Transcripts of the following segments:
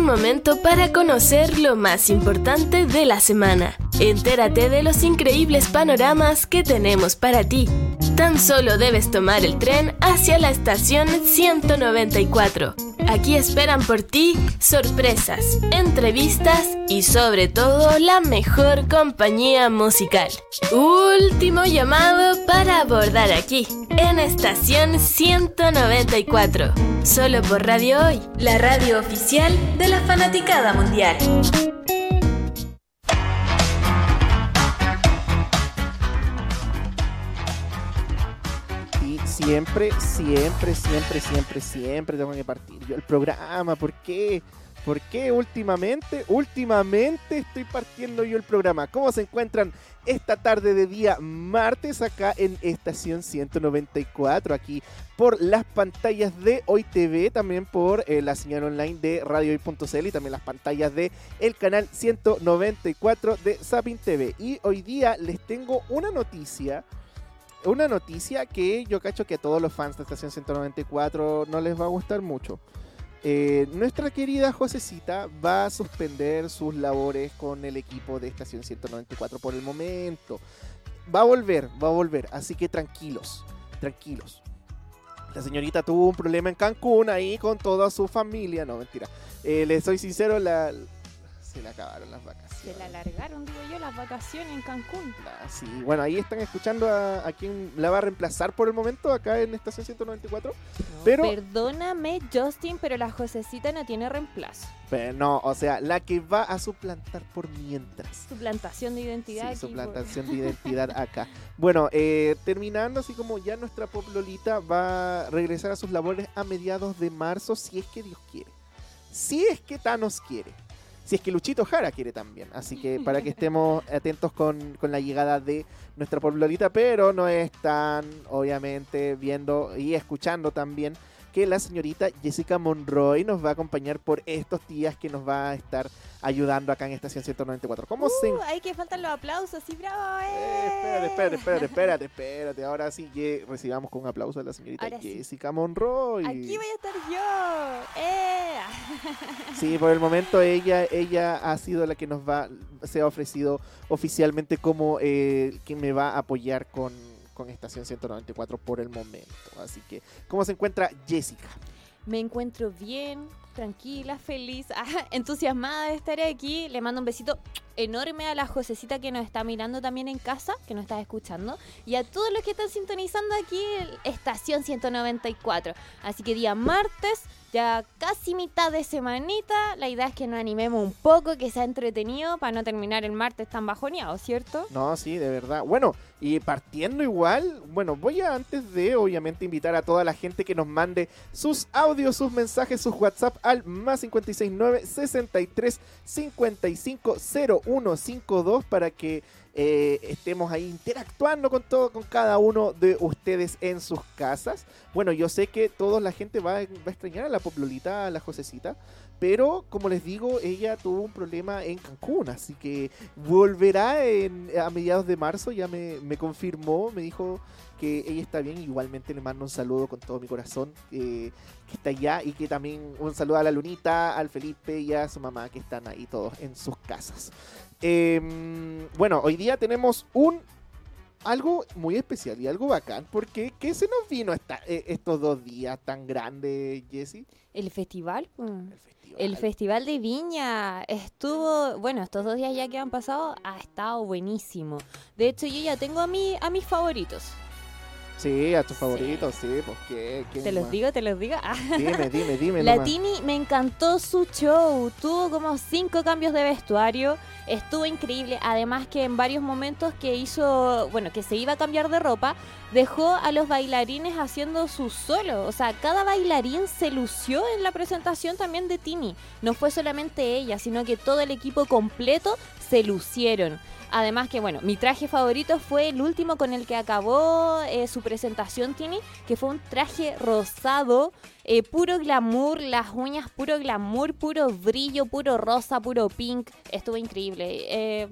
Un momento para conocer lo más importante de la semana. Entérate de los increíbles panoramas que tenemos para ti. Tan solo debes tomar el tren hacia la estación 194. Aquí esperan por ti sorpresas, entrevistas y sobre todo la mejor compañía musical. Último llamado para abordar aquí, en estación 194. Solo por Radio Hoy, la radio oficial de la fanaticada mundial. Siempre, siempre, siempre, siempre, siempre tengo que partir yo el programa. ¿Por qué? ¿Por qué últimamente? Últimamente estoy partiendo yo el programa. ¿Cómo se encuentran esta tarde de día martes acá en estación 194? Aquí por las pantallas de Hoy TV, también por eh, la señal online de radiohoy.cl y también las pantallas de el canal 194 de Sapin TV. Y hoy día les tengo una noticia una noticia que yo cacho que a todos los fans de Estación 194 no les va a gustar mucho. Eh, nuestra querida Josecita va a suspender sus labores con el equipo de Estación 194 por el momento. Va a volver, va a volver, así que tranquilos, tranquilos. La señorita tuvo un problema en Cancún ahí con toda su familia, no mentira. Eh, les soy sincero, la, se le acabaron las vacaciones. Se la alargaron, digo yo, las vacaciones en Cancún. Ah, sí, bueno, ahí están escuchando a, a quien la va a reemplazar por el momento acá en Estación 194. pero, Perdóname, Justin, pero la Josecita no tiene reemplazo. pero no, o sea, la que va a suplantar por mientras. Suplantación de identidad. Sí, aquí, suplantación de identidad acá. Bueno, eh, terminando así como ya nuestra Pop Lolita va a regresar a sus labores a mediados de marzo, si es que Dios quiere. Si es que Thanos quiere. Si es que Luchito Jara quiere también. Así que para que estemos atentos con, con la llegada de nuestra Pop Lolita, pero no están, obviamente, viendo y escuchando también que la señorita Jessica Monroy nos va a acompañar por estos días que nos va a estar ayudando acá en Estación 194. ¿Cómo se Uh, hay que faltan los aplausos, sí, bravo, eh, eh. espérate, espérate, espérate, espérate, espérate. Ahora sí que recibamos con un aplauso a la señorita Ahora sí. Jessica Monroy. Aquí voy a estar yo. ¡Eh! Sí, por el momento ella, ella ha sido la que nos va, se ha ofrecido oficialmente como eh, quien me va a apoyar con, con Estación 194 por el momento. Así que, ¿cómo se encuentra Jessica? Me encuentro bien, tranquila, feliz, ah, entusiasmada de estar aquí. Le mando un besito enorme a la Josecita que nos está mirando también en casa, que nos está escuchando, y a todos los que están sintonizando aquí el Estación 194. Así que día martes, ya casi mitad de semanita, la idea es que nos animemos un poco, que sea entretenido para no terminar el martes tan bajoneado, ¿cierto? No, sí, de verdad. Bueno, y partiendo igual, bueno, voy a antes de obviamente invitar a toda la gente que nos mande sus audios, sus mensajes, sus WhatsApp al más 569 63 55 0152 para que eh, estemos ahí interactuando con todo, con cada uno de ustedes en sus casas. Bueno, yo sé que toda la gente va, va a extrañar a la Poplolita, a la Josecita, pero como les digo, ella tuvo un problema en Cancún, así que volverá a mediados de marzo, ya me, me confirmó, me dijo que ella está bien, igualmente le mando un saludo con todo mi corazón, que está allá, y que también un saludo a la Lunita, al Felipe y a su mamá, que están ahí todos en sus casas. Em, bueno, hoy día tenemos un algo muy especial y algo bacán, porque ¿qué se nos vino esta- eh, estos dos días tan grandes, Jessy? El festival. pues. El festival. El Festival de Viña estuvo, bueno, estos dos días ya que han pasado, ha estado buenísimo. De hecho, yo ya tengo a, mí, a mis favoritos. Sí, a tus favoritos, sí, pues qué. quién Te los más? digo, te los digo. Ah. Dime, dime, dime. La nomás. Tini me encantó su show. Tuvo como cinco cambios de vestuario. Estuvo increíble. Además que en varios momentos que hizo, bueno, que se iba a cambiar de ropa, dejó a los bailarines haciendo su solo. O sea, cada bailarín se lució en la presentación también de Tini. No fue solamente ella, sino que todo el equipo completo se lucieron. Además que, bueno, mi traje favorito fue el último con el que acabó eh, su presentación, Tini, que fue un traje rosado, eh, puro glamour, las uñas puro glamour, puro brillo, puro rosa, puro pink. Estuvo increíble. Eh,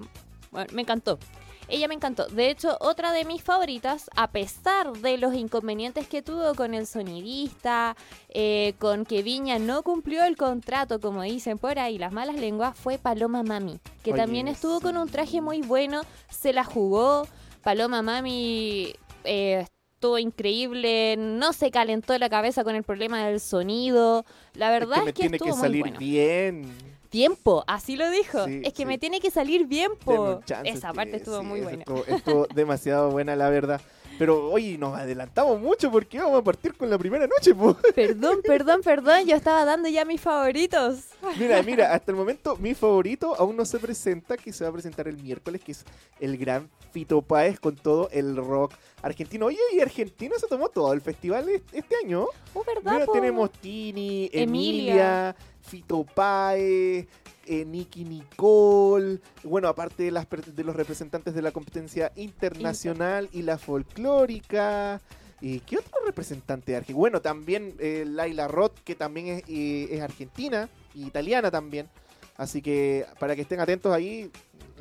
bueno, me encantó. Ella me encantó. De hecho, otra de mis favoritas, a pesar de los inconvenientes que tuvo con el sonidista, eh, con que Viña no cumplió el contrato, como dicen por ahí las malas lenguas, fue Paloma Mami, que Oye, también estuvo con un traje muy bueno, se la jugó. Paloma Mami eh, estuvo increíble, no se calentó la cabeza con el problema del sonido. La verdad es es que me tiene estuvo que muy salir bueno. bien. Tiempo, así lo dijo. Sí, es que sí. me tiene que salir bien, po. Esa parte estuvo sí, muy buena. Estuvo, estuvo demasiado buena, la verdad. Pero oye, nos adelantamos mucho porque vamos a partir con la primera noche, po. Perdón, perdón, perdón, yo estaba dando ya mis favoritos. Mira, mira, hasta el momento mi favorito aún no se presenta, que se va a presentar el miércoles, que es el gran Fito Páez con todo el rock argentino. Oye, y Argentina se tomó todo el festival est- este año. Oh, ¿verdad? Mira, po? tenemos Tini, Emilia, Emilia. Fito Páez, eh, Nicole, bueno, aparte de, las, los representantes de la competencia internacional y la folclórica. ¿Y qué otro representante de Argentina? Bueno, también eh, Laila Roth, que también es, eh, es argentina, y italiana también. Así que para que estén atentos ahí,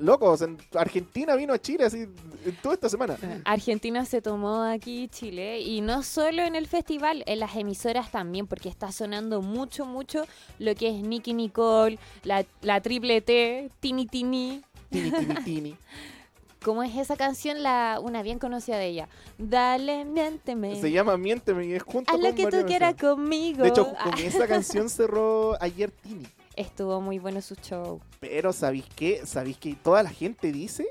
locos, en Argentina vino a Chile así en toda esta semana. Argentina se tomó aquí Chile y no solo en el festival, en las emisoras también, porque está sonando mucho, mucho lo que es Nicky Nicole, la, la triple T, Tini Tini. Tini, tini, tini. ¿Cómo es esa canción? La, una bien conocida de ella. Dale, miénteme. Se llama Miénteme y es junto Haz con lo que tú quieras conmigo. De hecho, Ah, con esa canción cerró ayer Tini. Estuvo muy bueno su show. Pero ¿sabéis qué? ¿Sabéis que toda la gente dice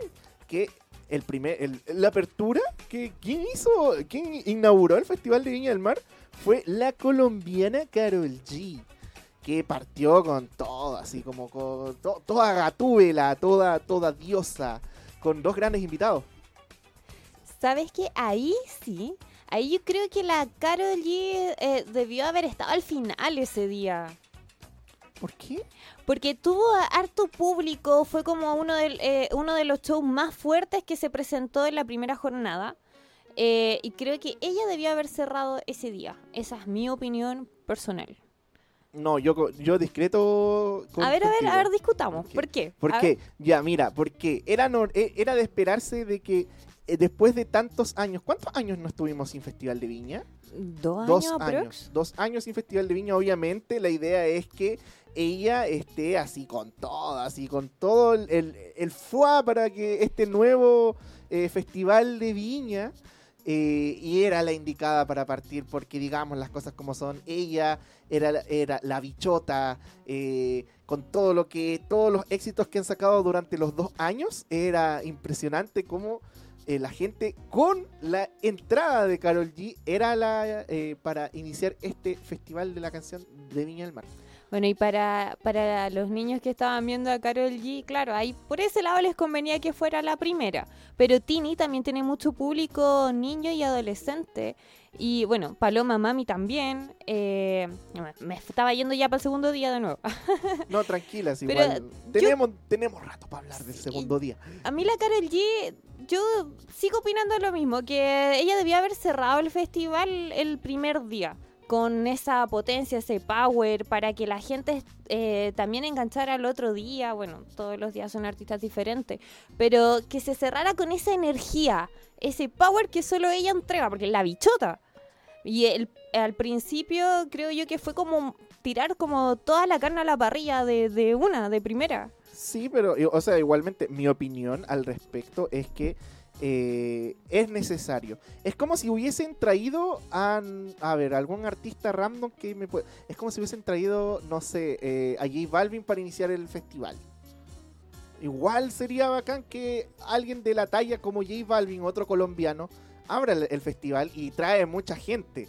que el primer, el- la apertura que quién hizo, quién inauguró el Festival de Viña del Mar fue la colombiana Carol G, que partió con todo, así como con to- toda gatúbela, toda, toda diosa, con dos grandes invitados. ¿Sabes qué? Ahí sí. Ahí yo creo que la Carol G eh, debió haber estado al final ese día. ¿Por qué? Porque tuvo harto público, fue como uno, del, eh, uno de los shows más fuertes que se presentó en la primera jornada. Eh, y creo que ella debió haber cerrado ese día. Esa es mi opinión personal. No, yo, yo discreto. con- a ver, a ver, a ver, discutamos. ¿Por qué? ¿Por qué? Ya, mira, porque era, eh, era de esperarse de que eh, después de tantos años, ¿cuántos años no estuvimos sin Festival de Viña? ¿Dos, Dos años, años. aprox? Dos años sin Festival de Viña, obviamente. La idea es que ella esté así con todo, así con todo el, el, el foie para que este nuevo eh, Festival de Viña. Eh, y era la indicada para partir porque digamos las cosas como son ella era, era la bichota eh, con todo lo que todos los éxitos que han sacado durante los dos años era impresionante como eh, la gente con la entrada de Carol G era la para iniciar este festival de la canción de Viña del Mar. Bueno, y para, para los niños que estaban viendo a Carol G, claro, ahí por ese lado les convenía que fuera la primera. Pero Tini también tiene mucho público niño y adolescente. Y bueno, Paloma Mami también. eh, me- estaba yendo ya para el segundo día de nuevo. No, tranquilas, Pero igual. Tenemos, tenemos rato para hablar del segundo día. A mí la Carol G, yo sigo opinando lo mismo, que ella debía haber cerrado el festival el primer día con esa potencia, ese power, para que la gente eh, también enganchara el otro día. Bueno, todos los días son artistas diferentes, pero que se cerrara con esa energía, ese power que solo ella entrega, porque es la bichota. Y el, al principio creo yo que fue como tirar como toda la carne a la parrilla de, de una, de primera. Sí, pero, o sea, igualmente, mi opinión al respecto es que eh, es necesario. Es como si hubiesen traído a, a ver, algún artista random que me puede... Es como si hubiesen traído, no sé, eh, a J Balvin para iniciar el festival. Igual sería bacán que alguien de la talla como J Balvin, otro colombiano, abra el, el festival y trae mucha gente.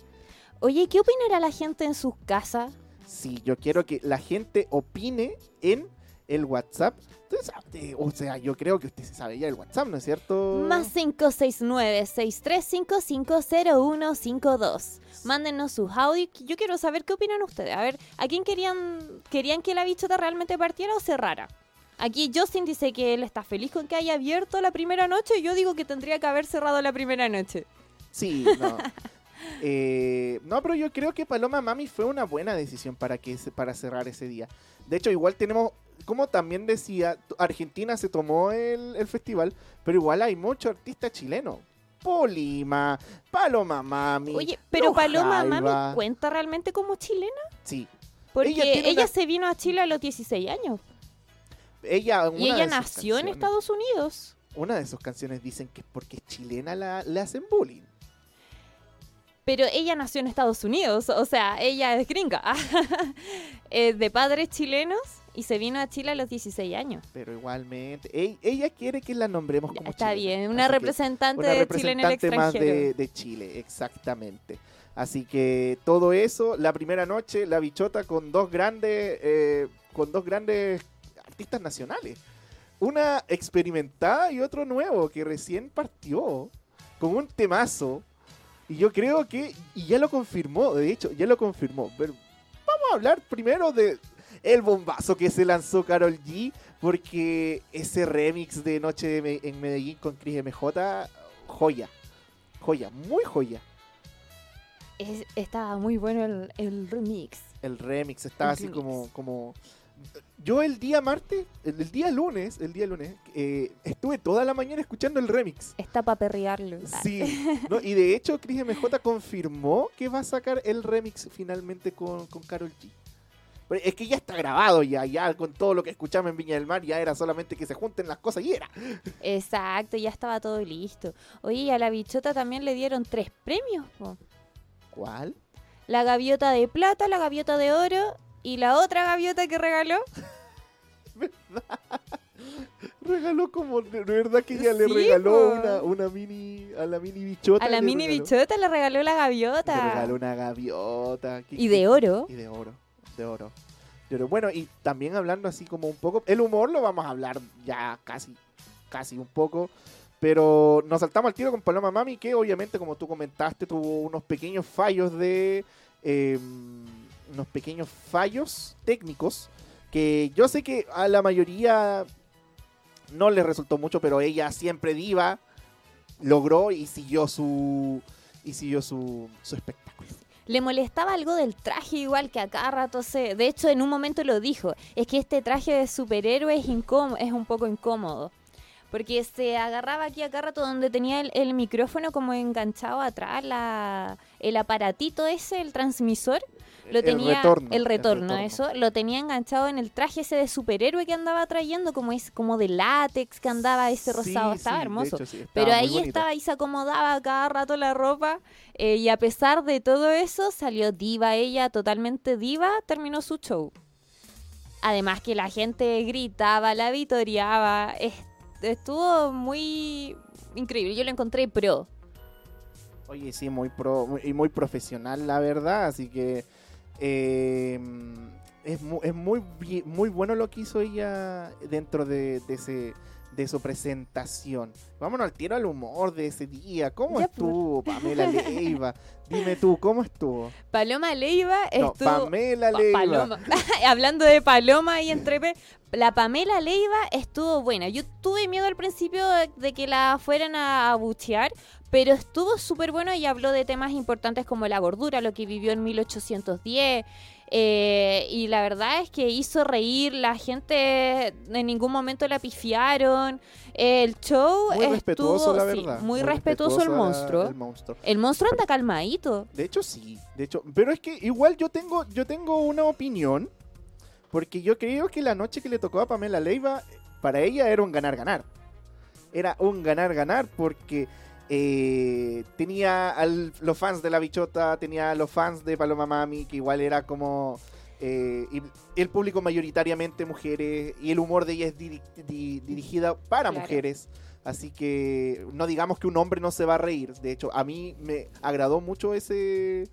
Oye, ¿qué opinará la gente en sus casas? Sí, yo quiero que la gente opine en el WhatsApp. Entonces, eh, o sea, yo creo que usted se sabe ya el WhatsApp, ¿no es cierto? Más 569-6355-0152. Mándenos sus audios. Yo quiero saber qué opinan ustedes. A ver, ¿a quién querían, querían que la bichota realmente partiera o cerrara? Aquí Justin dice que él está feliz con que haya abierto la primera noche y yo digo que tendría que haber cerrado la primera noche. Sí, no. Eh, no, pero yo creo que Paloma Mami fue una buena decisión para, que, para cerrar ese día. De hecho, igual tenemos, como también decía, Argentina se tomó el, el festival, pero igual hay muchos artistas chilenos. Polima, Paloma Mami. Oye, pero Paloma. Mami cuenta realmente como chilena Sí, porque Ella ella, tiene una- se vino a Chile a los 16 años ella, y ella nació en Estados Unidos. Una de sus canciones dicen que es porque es chilena la, le hacen bullying. Pero ella nació en Estados Unidos, o sea, ella es gringa. es de padres chilenos y se vino a Chile a los 16 años. Pero igualmente, ey- ella quiere que la nombremos como está bien, una representante una de Chile en el más extranjero. de, de Chile, exactamente. Así que todo eso, la primera noche, la bichota con dos grandes, eh, con dos grandes artistas nacionales. Una experimentada y otro nuevo que recién partió con un temazo. Y yo creo que, y ya lo confirmó, de hecho, ya lo confirmó. Pero vamos a hablar primero de el bombazo que se lanzó Carol G. Porque ese remix de Noche de en Medellín con Cris MJ, joya. Joya, muy joya. Es- estaba muy bueno el, el remix. El remix estaba El así remix. como, como. Yo el día martes, el, el día lunes, el día lunes, eh, estuve toda la mañana escuchando el remix. Está para perrearlo. Sí, ¿no? y de hecho Chris MJ confirmó que va a sacar el remix finalmente con, con Carol G. Pero es que ya está grabado ya, ya con todo lo que escuchamos en Viña del Mar, ya era solamente que se junten las cosas y era. Exacto, ya estaba todo listo. Oye, y a la bichota también le dieron tres premios. po. ¿Cuál? La gaviota de plata, la gaviota de oro y la otra gaviota que regaló. Regaló como, de verdad que ella le regaló una, una mini, a la mini bichota. A la le mini regaló- bichota le regaló la Le gaviota. regaló una gaviota. ¿Qué- Y qué- de oro. Y de oro, de oro. De oro. Bueno, y también hablando así como un poco, el humor lo vamos a hablar ya casi, casi un poco, pero nos saltamos al tiro con Paloma Mami, que obviamente como tú comentaste tuvo unos pequeños fallos de, eh, unos pequeños fallos técnicos, que yo sé que a la mayoría no le resultó mucho, pero ella siempre diva, logró y siguió su, y siguió su, su espectáculo. Le molestaba algo del traje igual que a cada rato se... De hecho, en un momento lo dijo. Es que este traje de superhéroe es, es un poco incómodo. Porque se agarraba aquí a cada rato donde tenía el, el micrófono como enganchado atrás, la, el aparatito ese, el transmisor. Lo El tenía, retorno, el el retorno, eso, lo tenía enganchado en el traje ese de superhéroe que andaba trayendo, como es como de látex que andaba ese rosado, Sí, estaba sí, hermoso. hecho, sí, estaba Pero ahí bonito. estaba y se acomodaba cada rato la ropa. eh, y a pesar de todo eso, salió diva ella, totalmente diva, terminó su show. Además que la gente gritaba, la vitoreaba. es- estuvo muy increíble. Yo lo encontré pro. Oye, sí, muy pro muy- y muy profesional, la verdad. Así que eh, es, mu- es muy, muy bueno lo que hizo ella dentro de, de ese de su presentación. Vámonos al tiro al humor de ese día. ¿Cómo Ya, pues. estuvo Pamela Leiva? Dime tú, ¿cómo estuvo? Paloma Leiva No, estuvo... Pamela Pa- Leiva. Paloma. Hablando de Paloma y entre P, la Pamela Leiva estuvo buena. Yo tuve miedo al principio de, de que la fueran a abuchear, pero estuvo súper bueno y habló de temas importantes como la gordura, lo que vivió en 1810. Eh, y la verdad es que hizo reír, la gente en ningún momento la pifiaron. El show Muy estuvo respetuoso, la sí, verdad. muy, respetuoso el la- monstruo. el monstruo. El monstruo anda calmadito. De hecho, sí. De hecho, pero es que igual yo tengo, yo tengo una opinión. Porque yo creo que la noche que le tocó a Pamela Leiva, para ella era un ganar-ganar. Era un ganar-ganar porque eh, tenía a los fans de La Bichota, tenía a los fans de Paloma Mami, que igual era como... eh, y el público mayoritariamente mujeres y el humor de ella es diri- di- dirigida para Claro. mujeres. Así que no digamos que un hombre no se va a reír. De hecho, a mí me agradó mucho ese,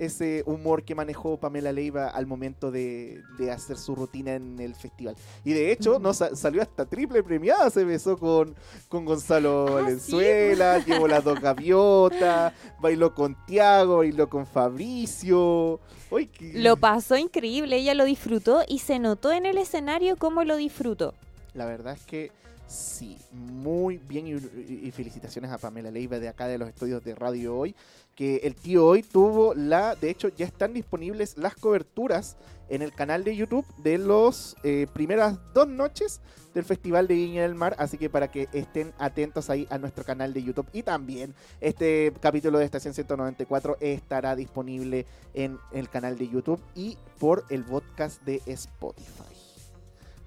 ese humor que manejó Pamela Leiva al momento de, de hacer su rutina en el festival. Y de hecho, no sa- salió hasta triple premiada. Se besó con, con Gonzalo Ah, Valenzuela, llevó las dos gaviotas, bailó con Tiago, bailó con Fabricio. Uy, qué- Lo pasó increíble, ella lo disfrutó y se notó en el escenario cómo lo disfrutó. La verdad es que sí, muy bien y, y felicitaciones a Pamela Leiva de acá de los estudios de Radio Hoy, que el tío Hoy tuvo la, de hecho ya están disponibles las coberturas en el canal de YouTube de los eh, primeras dos noches del Festival de Viña del Mar, así que para que estén atentos ahí a nuestro canal de YouTube y también este capítulo de Estación 194 estará disponible en el canal de YouTube y por el podcast de Spotify.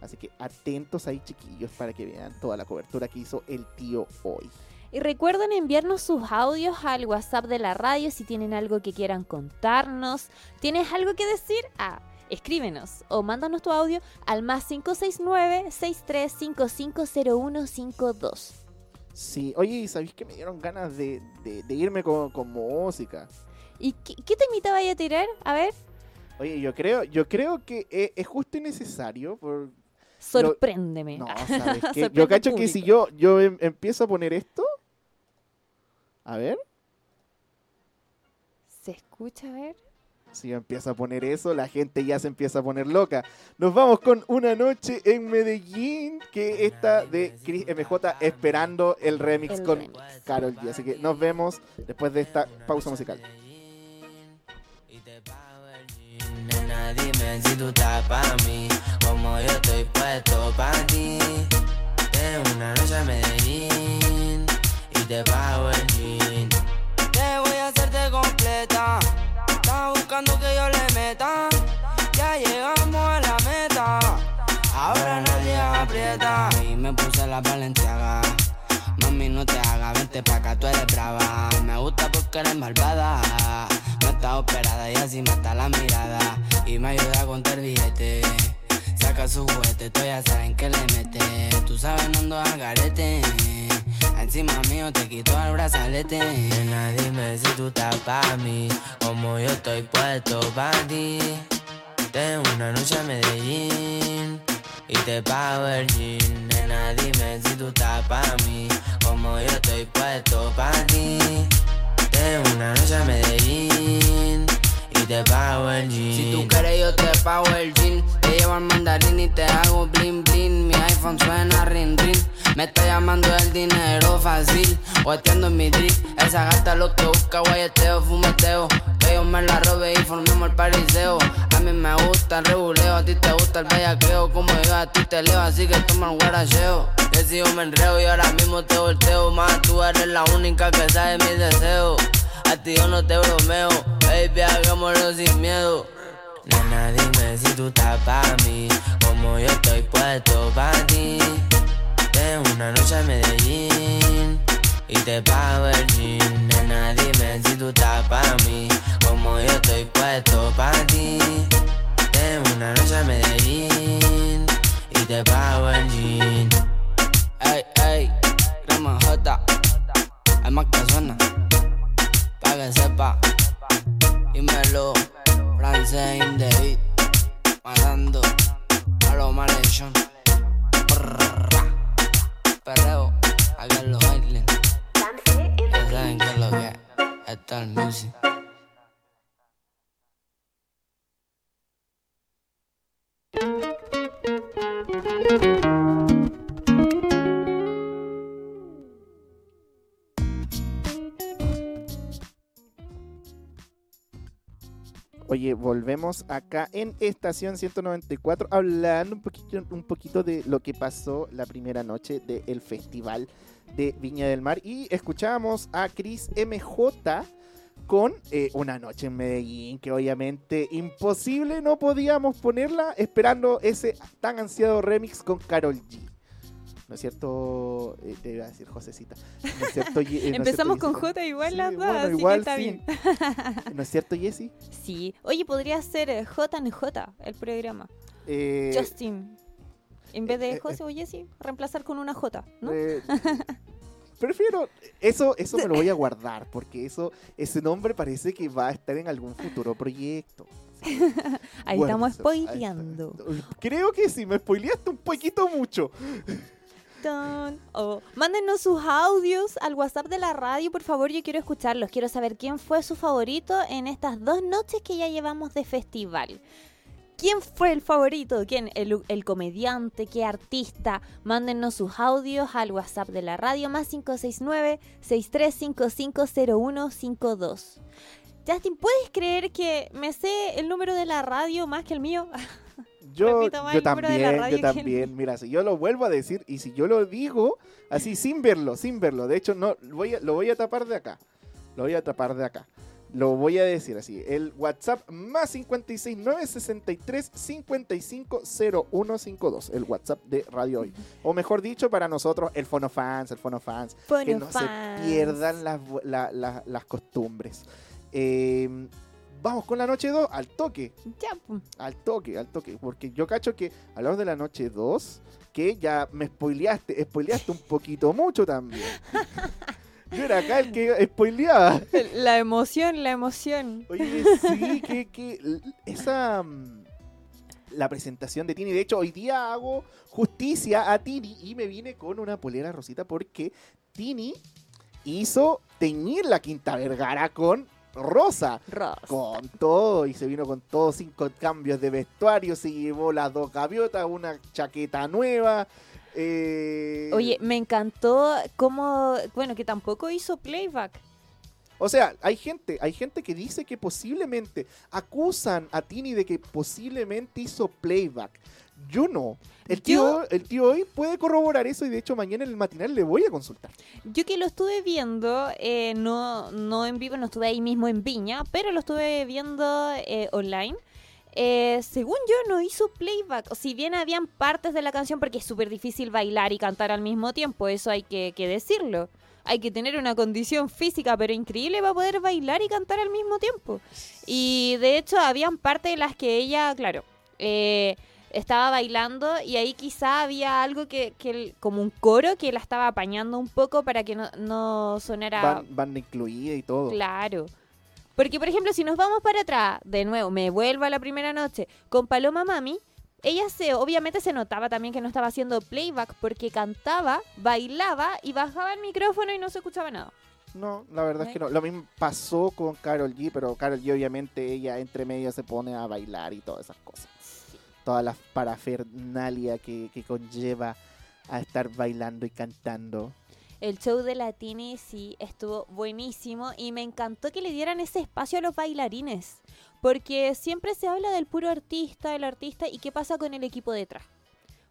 Así que atentos ahí, chiquillos, para que vean toda la cobertura que hizo el tío hoy. Y recuerden enviarnos sus audios al WhatsApp de la radio si tienen algo que quieran contarnos. ¿Tienes algo que decir? Ah, escríbenos o mándanos tu audio al más 569-63550152. Sí, oye, ¿y ¿sabéis que me dieron ganas de, de- de irme con, con música? ¿Y qué, qué temita vaya a tirar? A ver, Oye, yo creo, yo creo que es, es justo y necesario. Por... sorpréndeme. No, ¿sabes qué? Yo cacho que si yo, yo em- empiezo a poner esto. A ver, ¿Se escucha? A ver. si yo empiezo a poner eso, la gente ya se empieza a poner loca. Nos vamos con una noche en Medellín, que está de Chris MJ esperando el remix El con remix. Carol G. Así que nos vemos después de esta pausa musical. Y te pago el jean, nena, dime si tú estás pa' mí, como yo estoy puesto pa' ti. Una noche en Medellín y te pago el jean. Te voy a hacerte completa, estás buscando que yo le meta. Ya llegamos a la meta, ahora nadie aprieta. Y me puse la valenciaga. Mami, no te hagas, vente pa' acá, tú eres brava. Me gusta porque eres malvada. No está operada y así mata la mirada. Y me ayuda a contar billete. Saca su juguete, tú ya saben que le mete. Tú sabes, no ando al garete. Encima mío te quito el brazalete. Nena, dime si tú estás pa' mí. Como yo estoy puesto pa' ti. Tengo una noche en Medellín y te pago el jean. Nena, dime si tú estás pa' mí, como yo estoy puesto pa' ti. Tengo una noche en Medellín Si tú quieres yo te pago el jean. Te llevo al mandarín y te hago blin blin. Mi iPhone suena rin rin. Me está llamando el dinero fácil. Guateando en mi drip. Esa gata lo que busca, guayeteo, fumeteo. Que yo me la robe y formemos el pariseo. A mí me gusta el reguleo, a ti te gusta el bellaqueo. Como yo a ti te leo, así que toma el guaracheo. Yo me enreo y ahora mismo te volteo. Más tú eres la única que sabe mis deseos. A ti yo no te bromeo, baby, hagámoslo sin miedo. Nena, dime si tú estás pa' mí, como yo estoy puesto pa' ti. Tengo una noche en Medellín y te pago el jean. Nena, dime si tú estás pa' mí, como yo estoy puesto pa' ti. Tengo una noche en Medellín y te pago el jean. Ey, ey, crema J, más que suena, que sepa. Dímelo, francés in matando a los malhechos. Perreo, acá en los Islands. Ya saben que lo que es. Esto es el music. Oye, volvemos acá en estación 194 hablando un poquito, un poquito de lo que pasó la primera noche del festival de Viña del Mar y escuchábamos a Chris MJ con eh, una noche en Medellín que obviamente imposible no podíamos ponerla esperando ese tan ansiado remix con Carol G. ¿No es cierto? Eh, te iba a decir Josecita. ¿No es cierto, eh, ¿no es Empezamos cierto, con Jessy? J igual Sí, las dos, bueno, así igual que está sí. bien. ¿No es cierto, Jessy? Sí. Oye, podría ser eh, J en J el programa. Eh, Justin. En vez de José o Jesse, reemplazar con una J, ¿no? prefiero. Eso, eso me lo voy a guardar, porque eso, ese nombre parece que va a estar en algún futuro proyecto. Ahí estamos ahí spoileando. Creo que sí, me spoileaste un poquito mucho. Tan. Oh, Mándenos sus audios al WhatsApp de la radio, por favor, yo quiero escucharlos. Quiero saber quién fue su favorito en estas dos noches que ya llevamos de festival. ¿Quién fue el favorito? ¿Quién? ¿El, el comediante? ¿Qué artista? Mándenos sus audios al WhatsApp de la radio más 569-63550152. Justin, ¿puedes creer que me sé el número de la radio más que el mío? Yo, yo también, yo que- también. Mira, si yo lo vuelvo a decir y si yo lo digo así sin verlo, sin verlo. De hecho, no voy a- lo voy a tapar de acá. Lo voy a tapar de acá. Lo voy a decir así. El WhatsApp más 569 63 55 0152. El WhatsApp de Radio Hoy. O mejor dicho, para nosotros, el Fonofans, el Fonofans. que no se Fonofans. pierdan las, la- las costumbres. Eh, vamos con la noche 2 al toque. Ya. Al toque, al toque. Porque yo cacho que hablamos de la noche 2, que ya me spoileaste, spoileaste un poquito mucho también. yo era acá el que spoileaba. La emoción, la emoción. Oye, sí, que, esa... mm, La presentación de Tini. De hecho, hoy día hago justicia a Tini y me vine con una polera rosita porque Tini hizo teñir la Quinta Vergara con rosa. Ross. Con todo, y se vino con todos cinco cambios de vestuario, se llevó las dos gaviotas, una chaqueta nueva. eh, Oye, me encantó cómo, bueno, que tampoco hizo playback. O sea, hay gente, hay gente que dice que posiblemente acusan a Tini de que posiblemente hizo playback. Yo no. El tío, el tío hoy puede corroborar eso y de hecho mañana en el matinal le voy a consultar. Yo que lo estuve viendo, eh, no, no en vivo, no estuve ahí mismo en Viña, pero lo estuve viendo eh, online. Eh, según yo, no hizo playback. O si bien habían partes de la canción, porque es súper difícil bailar y cantar al mismo tiempo, eso hay que, que decirlo. Hay que tener una condición física, pero increíble para poder bailar y cantar al mismo tiempo. Y de hecho, habían partes de las que ella, claro, eh, estaba bailando y ahí quizá había algo que, que el- como un coro que la estaba apañando un poco para que no, no sonara Van, banda incluida y todo. claro. Porque, por ejemplo, si nos vamos para atrás, de nuevo, me vuelvo a la primera noche, con Paloma Mami, ella se, obviamente se notaba también que no estaba haciendo playback porque cantaba, bailaba y bajaba el micrófono y no se escuchaba nada. No, la verdad es que no. Lo mismo pasó con Carol G, pero Carol G obviamente ella entre medio se pone a bailar y todas esas cosas. Toda la parafernalia que, que conlleva a estar bailando y cantando. El show de Latini sí estuvo buenísimo y me encantó que le dieran ese espacio a los bailarines. Porque siempre se habla del puro artista, el artista y qué pasa con el equipo detrás.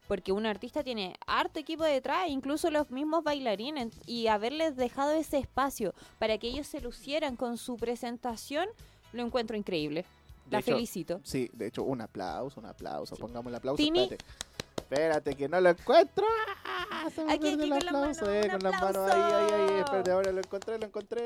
Porque un artista tiene harto equipo detrás, incluso los mismos bailarines, y haberles dejado ese espacio para que ellos se lucieran con su presentación, lo encuentro increíble. La hecho, felicito. Sí, de hecho, un aplauso, un aplauso. Pongamos el aplauso. Tini. Espérate. Espérate, que no lo encuentro. ¡Ah! Se me Aquí, aquí, el aplauso, eh, con las manos. Ahí, ahí, ahí. Espérate, ahora lo encontré, lo encontré.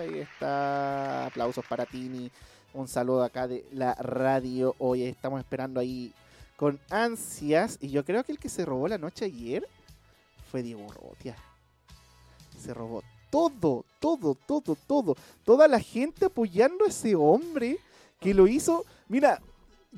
Ahí está. Aplausos para Tini. Un saludo acá de la radio. Hoy estamos esperando ahí con ansias. Y yo creo que el que se robó la noche ayer fue Diego Rotia. Se robó todo, todo, todo, todo. Toda la gente apoyando a ese hombre que lo hizo. Mira,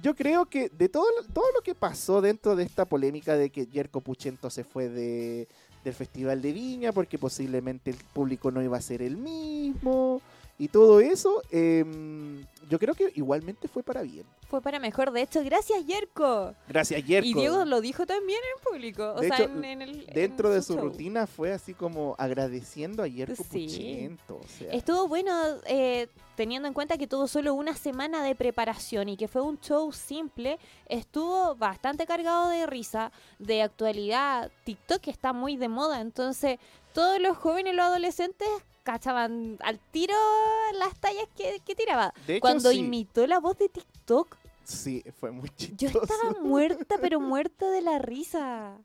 yo creo que de todo, todo lo que pasó dentro de esta polémica de que Jerko Puchento se fue de, del Festival de Viña porque posiblemente el público no iba a ser el mismo y todo eso, em, yo creo que igualmente fue para bien. Fue para mejor, de hecho, gracias Yerko. Gracias, Jerko. Y Diego lo dijo también en público. O De sea, hecho, en, en el, Dentro en de su show. rutina fue así como agradeciendo a Jerko Sí. Puchento. O sea, Estuvo bueno eh, teniendo en cuenta que tuvo solo una semana de preparación y que fue un show simple. Estuvo bastante cargado de risa, de actualidad. TikTok está muy de moda, entonces todos los jóvenes los adolescentes cachaban al tiro las tallas que, que tiraba. de hecho, Cuando sí, imitó la voz de TikTok, sí, fue muy yo chistoso. estaba muerta, pero muerta de la risa.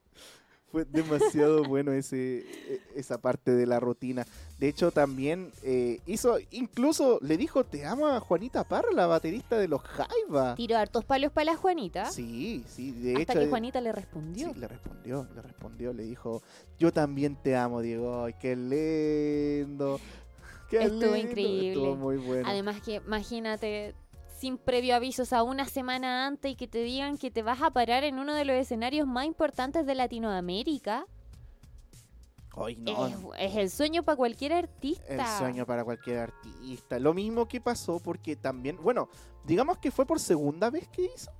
Fue demasiado bueno ese, e- esa parte de la rutina. De hecho, también eh, hizo, incluso le dijo te amo a Juanita Parra, la baterista de los Jaiba. Tiró hartos palos para la Juanita. Sí, sí, de hasta hecho. que eh, Juanita le respondió. Sí, le respondió, le respondió, le dijo, yo también te amo, Diego, ay, qué lindo. Qué Estuvo lindo". increíble. Estuvo muy bueno. Además que imagínate sin previo aviso, o sea, una semana antes y que te digan que te vas a parar en uno de los escenarios más importantes de Latinoamérica. Ay, no, Es, es el sueño para cualquier artista. el sueño para cualquier artista. Lo mismo que pasó porque también, bueno, digamos que fue por segunda vez que hizo.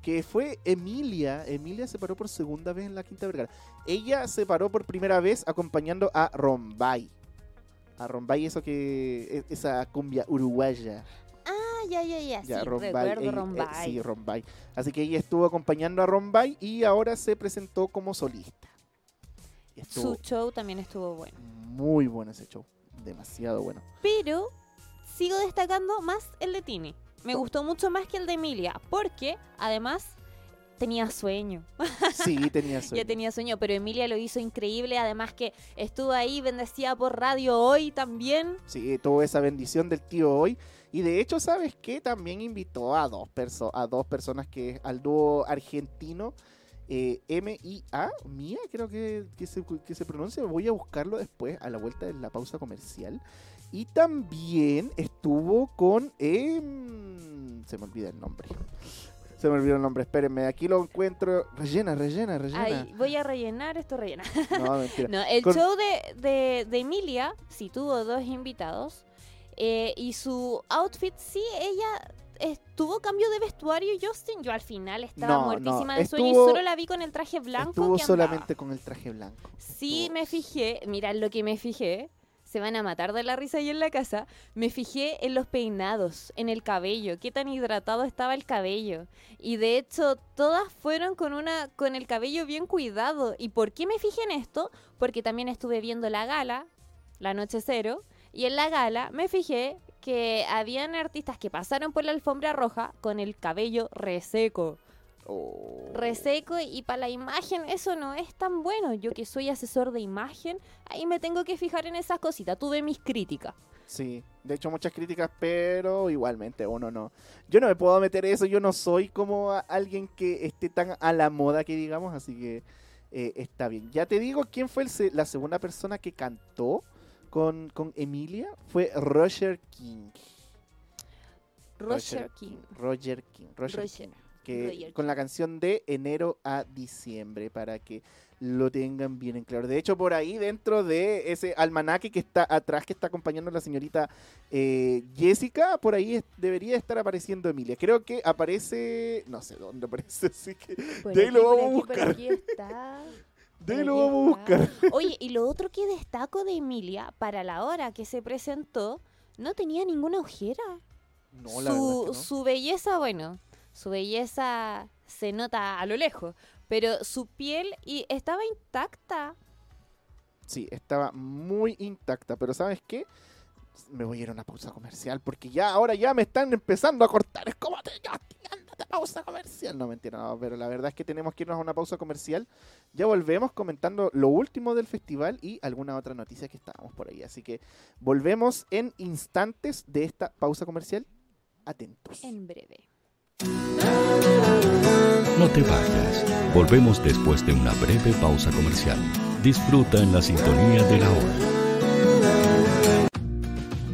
Que fue Emilia. Emilia se paró por segunda vez en la Quinta Vergara. Ella se paró por primera vez acompañando a Rombay. A Rombay, eso que. e- esa cumbia uruguaya. Ya, ya, ya. Ya, sí, Rombay, recuerdo eh, Rombay. sí, Rombay. Así que ella estuvo acompañando a Rombay y ahora se presentó como solista. Estuvo Su show también estuvo bueno. muy bueno ese show. Demasiado bueno. Pero sigo destacando más el de Tini. Me gustó mucho más que el de Emilia, porque además tenía sueño. Sí, tenía sueño. Ya tenía sueño, pero Emilia lo hizo increíble. Además que estuvo ahí bendecida por radio hoy también. Sí, tuvo esa bendición del tío hoy. Y de hecho, ¿sabes qué? También invitó a dos, perso a dos personas que al dúo argentino eh, M-I-A, Mía, creo que, que, se, que se pronuncia. Voy a buscarlo después a la vuelta de la pausa comercial. Y también estuvo con. em, se me olvida el nombre. Se me olvidó el nombre, espérenme. Aquí lo encuentro. Rellena, rellena, rellena. Ahí, voy a rellenar esto rellena. No, mentira. No, el Con- show de, de, de Emilia sí tuvo dos invitados. Eh, y su outfit, sí, ella eh, tuvo cambio de vestuario, Justin. Yo al final estaba No, muertísima no, de sueño y estuvo- solo la vi con el traje blanco. Estuvo que solamente con el traje blanco. Sí, Estuvo- me fijé. Mira lo que me fijé. Se van a matar de la risa ahí en la casa. Me fijé en los peinados, en el cabello, qué tan hidratado estaba el cabello. Y de hecho, todas fueron con una con el cabello bien cuidado. ¿Y por qué me fijé en esto? Porque también estuve viendo la gala, la noche cero, y en la gala me fijé que habían artistas que pasaron por la alfombra roja con el cabello reseco Oh. reseco y para la imagen eso no es tan bueno. Yo que soy asesor de imagen, ahí me tengo que fijar en esas cositas. Tuve mis críticas. Sí, de hecho muchas críticas, pero igualmente uno no. Yo no me puedo meter eso, yo no soy como alguien que esté tan a la moda que digamos, así que eh, está bien. Ya te digo quién fue el la segunda persona que cantó con, con Emilia, fue Roger King. Roger King. Roger King. Roger Roger. King, que Roger con la canción de enero a diciembre para que lo tengan bien en claro. De hecho, por ahí dentro de ese almanaque que está atrás, que está acompañando a la señorita eh, Jessica, por ahí es- debería estar apareciendo Emilia. Creo que aparece, no sé dónde aparece, así que Por De ahí aquí, lo vamos a aquí, por buscar. aquí está. de ahí lo vamos a buscar. Oye, y lo otro que destaco de Emilia, para la hora que se presentó, no tenía ninguna ojera. No, la verdad su, es que no. su belleza, bueno, su belleza se nota a lo lejos, pero su piel y estaba intacta. Sí, estaba muy intacta, pero ¿sabes qué? Me voy a ir a una pausa comercial porque ya ahora ya me están empezando a cortar. Es como te ándate, pausa comercial. No, mentira, no, pero la verdad es que tenemos que irnos a una pausa comercial. Ya volvemos comentando lo último del festival y alguna otra noticia que estábamos por ahí. Así que volvemos en instantes de esta pausa comercial. Atentos. En breve. No te vayas. Volvemos después de una breve pausa comercial. Disfruta en la sintonía de la hora.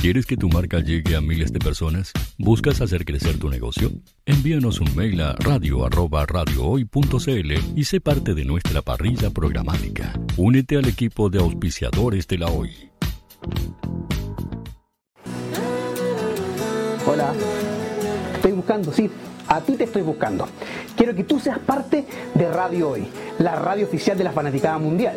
¿Quieres que tu marca llegue a miles de personas? ¿Buscas hacer crecer tu negocio? Envíanos un mail a radio@radiohoy.cl y sé parte de nuestra parrilla programática. Únete al equipo de auspiciadores de la Hoy. Hola. Estoy buscando, sí. A ti te estoy buscando. Quiero que tú seas parte de Radio Hoy, la radio oficial de la fanaticada mundial.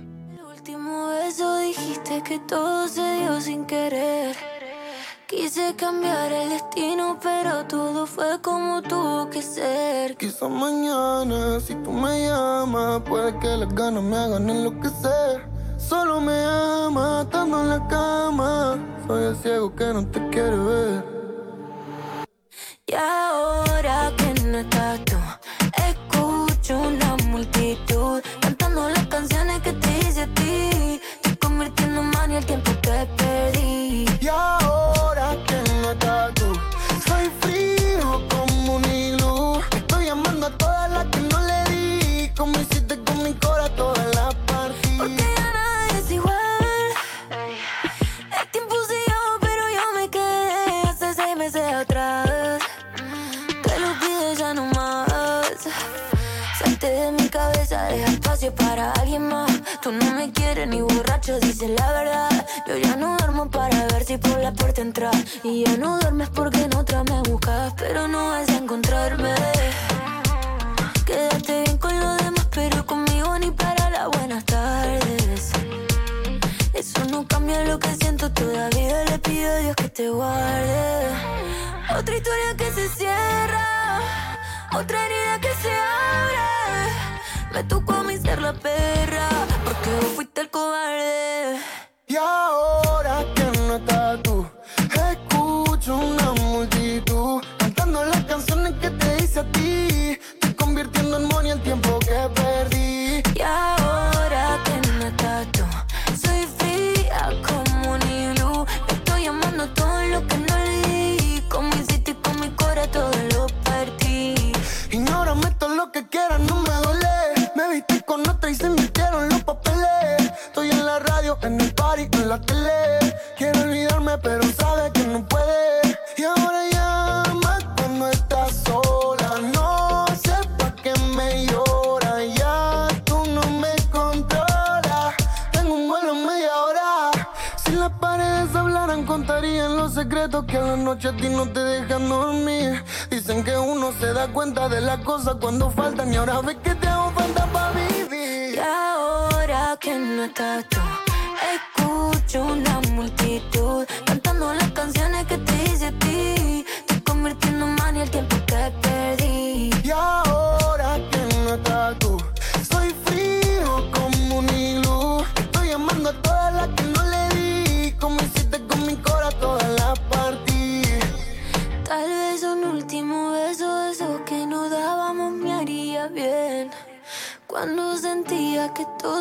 Beso dijiste que todo se dio sin querer. Quise cambiar el destino, pero todo fue como tuvo que ser. Quizá mañana, si tú me llamas, puede que las ganas me hagan enloquecer. Solo me ama estando en la cama. Soy el ciego que no te quiere ver. Y ahora que no estás tú, escucho una multitud cantando las canciones que convirtiendo borracho, dices la verdad. Yo ya no duermo para ver si por la puerta entras. Y ya no duermes porque en otra me buscas, pero no vas a encontrarme. Quédate bien con los demás, pero conmigo ni para las buenas tardes. Eso no cambia lo que siento, todavía le pido a Dios que te guarde. Otra historia que se cierra, otra herida que se abre. Me tocó a mí ser la perra, porque vos fuiste el cobarde. Y ahora que no estás tú, escucho una multitud cantando las canciones que te hice a ti. Estoy convirtiendo en money el tiempo que perdí. Pero sabe que no puede. Y ahora llama cuando estás sola. No sé pa' qué me llora. Ya tú no me controlas. Tengo un vuelo media hora. Si las paredes hablaran, contarían los secretos que a la noche a ti no te dejan dormir. Dicen que uno se da cuenta de las cosas cuando faltan y ahora ves que te hago falta para vivir. Y ahora que no estás tú, una multitud cantando las canciones que te hice a ti.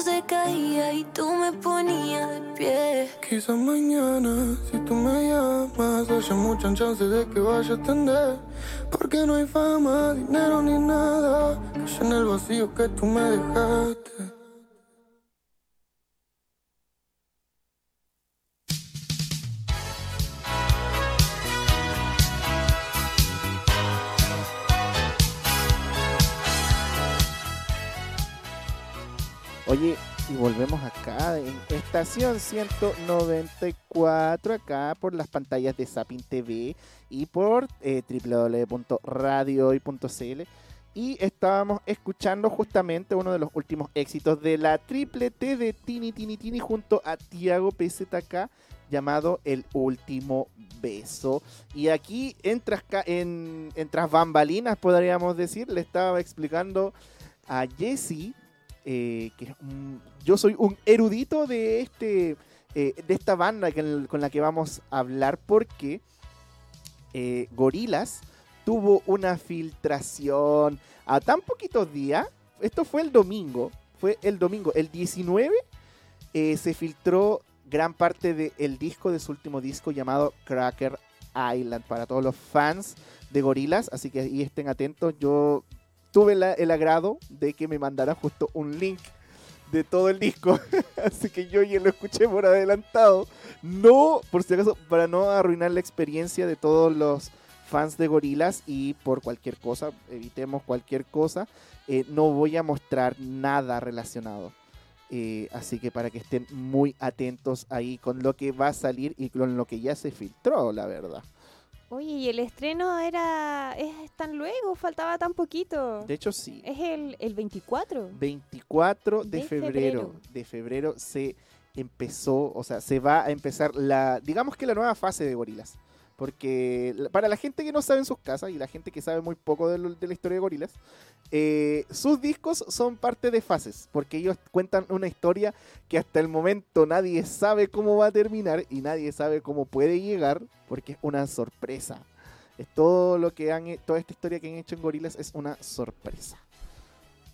Se caía y tú me ponías de pie. Quizás mañana, si tú me llamas, haya muchas chances de que vaya a atender. Porque no hay fama, dinero ni nada que en el vacío que tú me dejaste. Volvemos acá en estación 194, acá por las pantallas de Sapin TV y por eh, www.radiohoy.cl. Y estábamos escuchando justamente uno de los últimos éxitos de la triple T de Tini Tini Tini junto a Tiago PZK llamado El Último Beso. Y aquí en, en tras bambalinas, podríamos decir, le estaba explicando a Jessie eh, que yo soy un erudito de este eh, de esta banda que, con la que vamos a hablar porque eh, Gorilas tuvo una filtración a tan poquitos días. Esto fue el domingo, fue el domingo, el 19 se filtró gran parte del disco de su último disco llamado Cracker Island para todos los fans de Gorilas, así que ahí estén atentos. Yo tuve el agrado de que me mandara justo un link de todo el disco. Así que yo ya lo escuché por adelantado. No, por si acaso, para no arruinar la experiencia de todos los fans de gorilas y por cualquier cosa, evitemos cualquier cosa, eh, no voy a mostrar nada relacionado. Eh, así que para que estén muy atentos ahí con lo que va a salir y con lo que ya se filtró, la verdad. Oye, y el estreno era es tan luego, faltaba tan poquito. De hecho, sí. Es el, el 24. 24 de, De febrero, febrero. De febrero se empezó, o sea, se va a empezar la, digamos que la nueva fase de Gorilas. Porque para la gente que no sabe en sus casas y la gente que sabe muy poco de, lo- de la historia de Gorilas, eh, sus discos son parte de fases, porque ellos cuentan una historia que hasta el momento nadie sabe cómo va a terminar y nadie sabe cómo puede llegar, porque es una sorpresa. Es todo lo que han, toda esta historia que han hecho en Gorilas es una sorpresa.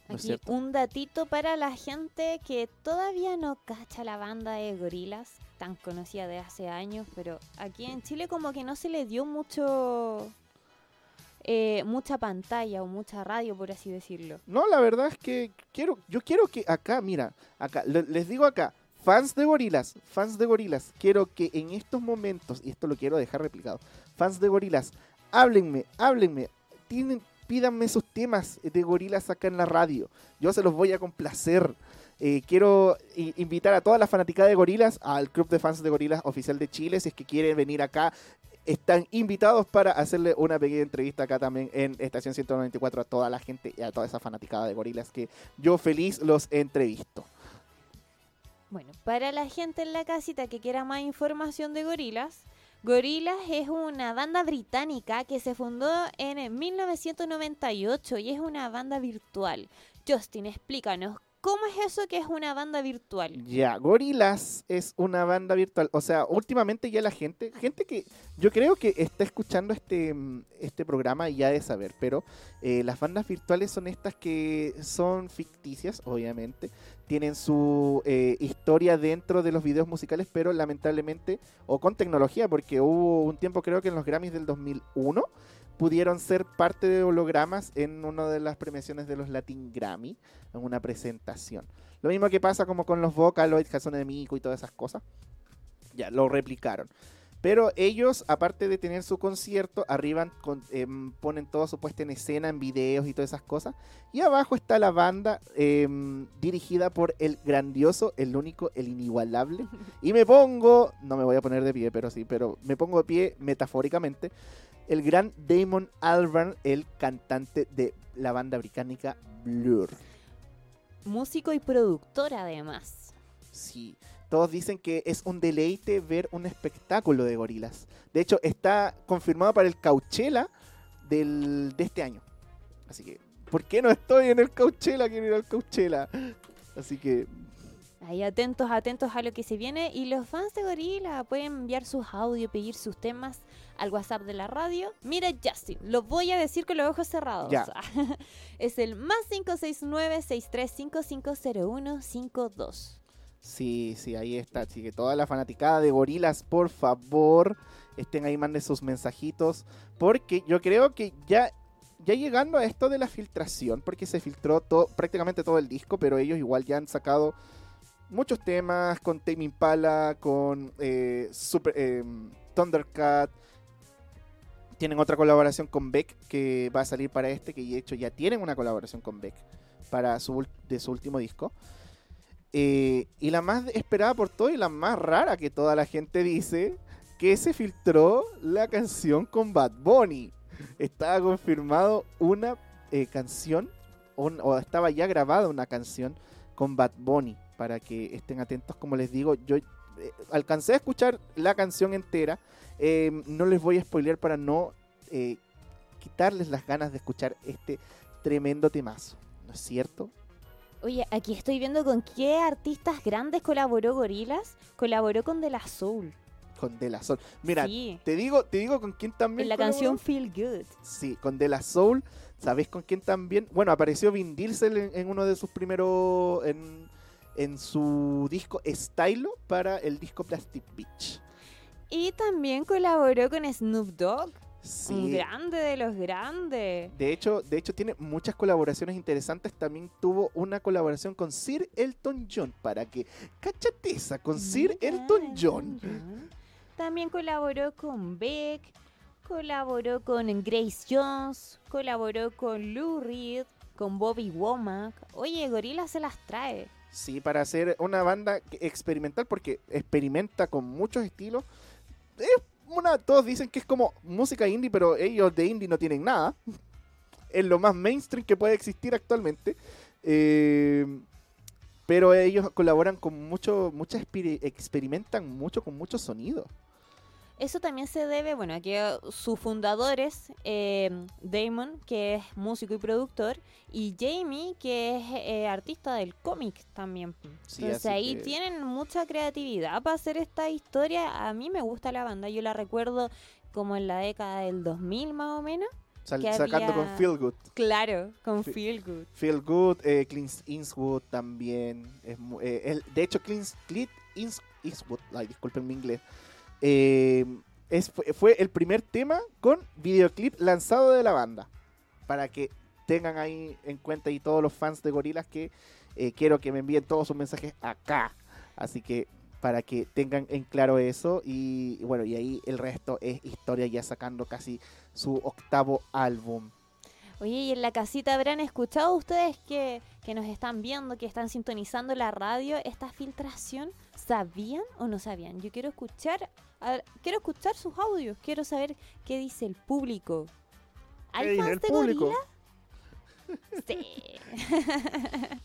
¿No es Aquí un datito para la gente que todavía no cacha la banda de gorilas, tan conocida de hace años, pero aquí en Chile como que no se le dio mucho eh, mucha pantalla o mucha radio, por así decirlo. No, la verdad es que quiero, yo quiero que acá, mira, acá, le- les digo acá, fans de gorilas, fans de gorilas, quiero que en estos momentos, y esto lo quiero dejar replicado, fans de gorilas, háblenme, háblenme, tienen, pídanme sus temas de gorilas acá en la radio, yo se los voy a complacer. Eh, quiero invitar a toda la fanática de gorilas al club de fans de gorilas oficial de Chile, si es que quieren venir acá, están invitados para hacerle una pequeña entrevista acá también en Estación 194 a toda la gente y a toda esa fanaticada de gorilas que yo feliz los entrevisto. Bueno, para la gente en la casita que quiera más información de Gorilas, Gorilas es una banda británica que se fundó en 1998 y es una banda virtual. Justin, explícanos, ¿cómo es eso que es una banda virtual? Ya, Gorilas es una banda virtual. O sea, últimamente ya la gente, gente que yo creo que está escuchando este, mm, este programa ya de saber, pero eh, las bandas virtuales son estas que son ficticias, obviamente. Tienen su eh, historia dentro de los videos musicales, pero lamentablemente, o con tecnología, porque hubo un tiempo, creo que en los Grammys del 2001, pudieron ser parte de hologramas en una de las premiaciones de los Latin Grammy, en una presentación. Lo mismo que pasa como con los Vocaloid, Hatsune Miku y todas esas cosas. Ya, lo replicaron. Pero ellos, aparte de tener su concierto, arriba con- em, ponen toda su puesta en escena en videos y todas esas cosas. Y abajo está la banda em, dirigida por el grandioso, el único, el inigualable. Y me pongo, no me voy a poner de pie, pero sí, pero me pongo de pie metafóricamente. El gran Damon Albarn, el cantante de la banda británica Blur. Músico y productor además. Sí, todos dicen que es un deleite ver un espectáculo de gorilas. De hecho, está confirmado para el Coachella del, de este año. Así que, ¿por qué no estoy en el Coachella? Quiero ir al Coachella. Así que, Ahí atentos, atentos a lo que se viene. Y los fans de Gorila pueden enviar sus audios, pedir sus temas al WhatsApp de la radio. Mira, Justin, lo voy a decir con los ojos cerrados. Ya. es el más 569-63550152. sí, sí, ahí está. Así que toda la fanaticada de gorilas, por favor, estén ahí, manden sus mensajitos. Porque yo creo que ya ya llegando a esto de la filtración, porque se filtró todo, prácticamente todo el disco, pero ellos igual ya han sacado muchos temas con Tame Impala, con eh, Super, eh, Thundercat. Tienen otra colaboración con Beck que va a salir para este, que de hecho ya tienen una colaboración con Beck para su, de su último disco. Eh, y la más esperada por todo y la más rara que toda la gente dice, que se filtró la canción con Bad Bunny. Estaba confirmado una canción, o estaba ya grabada una canción con Bad Bunny, para que estén atentos, como les digo, yo eh, alcancé a escuchar la canción entera, eh, no les voy a spoilear para no eh, quitarles las ganas de escuchar este tremendo temazo, ¿no es cierto? Oye, aquí estoy viendo con qué artistas grandes colaboró Gorilas. Colaboró con De La Soul. Con De La Soul. Mira, Sí. te digo, te digo con quién también. En la colaboró. canción Feel Good. Sí, con De La Soul. ¿Sabés con quién también? Bueno, apareció Vin Diesel en, en uno de sus primeros. En, en su disco Stylo para el disco Plastic Beach. Y también colaboró con Snoop Dogg. Un Sí. grande de los grandes. De hecho, de hecho, tiene muchas colaboraciones interesantes. También tuvo una colaboración con Sir Elton John. Para que. Cáchate esa, con Sir Elton John. También colaboró con Beck, colaboró con Grace Jones, colaboró con Lou Reed, con Bobby Womack. Oye, Gorila se las trae. Sí, para hacer una banda experimental, porque experimenta con muchos estilos. Es una, todos dicen que es como música indie, pero ellos de indie no tienen nada. Es lo más mainstream que puede existir actualmente. Eh, pero ellos colaboran con mucho, mucha experi- experimentan mucho con muchos sonidos. Eso también se debe, bueno, a que sus fundadores, eh, Damon, que es músico y productor, y Jamie, que es eh, artista del cómic también. Sí, Entonces ahí que- tienen mucha creatividad para hacer esta historia. A mí me gusta la banda, yo la recuerdo como en la década del 2000 más o menos. Sal- sacando había- con Feel Good. Claro, con Fe- Feel Good. Feel Good, eh, Clint Eastwood también. Es, eh, el- de hecho, Clint, Clint East- Eastwood, ay, disculpen mi inglés, eh, es, fue, el primer tema con videoclip lanzado de la banda. Para que tengan ahí en cuenta y todos los fans de Gorilas que eh, quiero que me envíen todos sus mensajes acá. Así que para que tengan en claro eso y, y bueno, y ahí el resto es historia ya sacando casi su octavo álbum. Oye, y en la casita habrán escuchado ustedes que, que nos están viendo, que están sintonizando la radio, esta filtración, ¿sabían o no sabían? Yo quiero escuchar, a- quiero escuchar sus audios, quiero saber qué dice el público. ¿Qué ¿Hay fans de público? Gorila? Sí.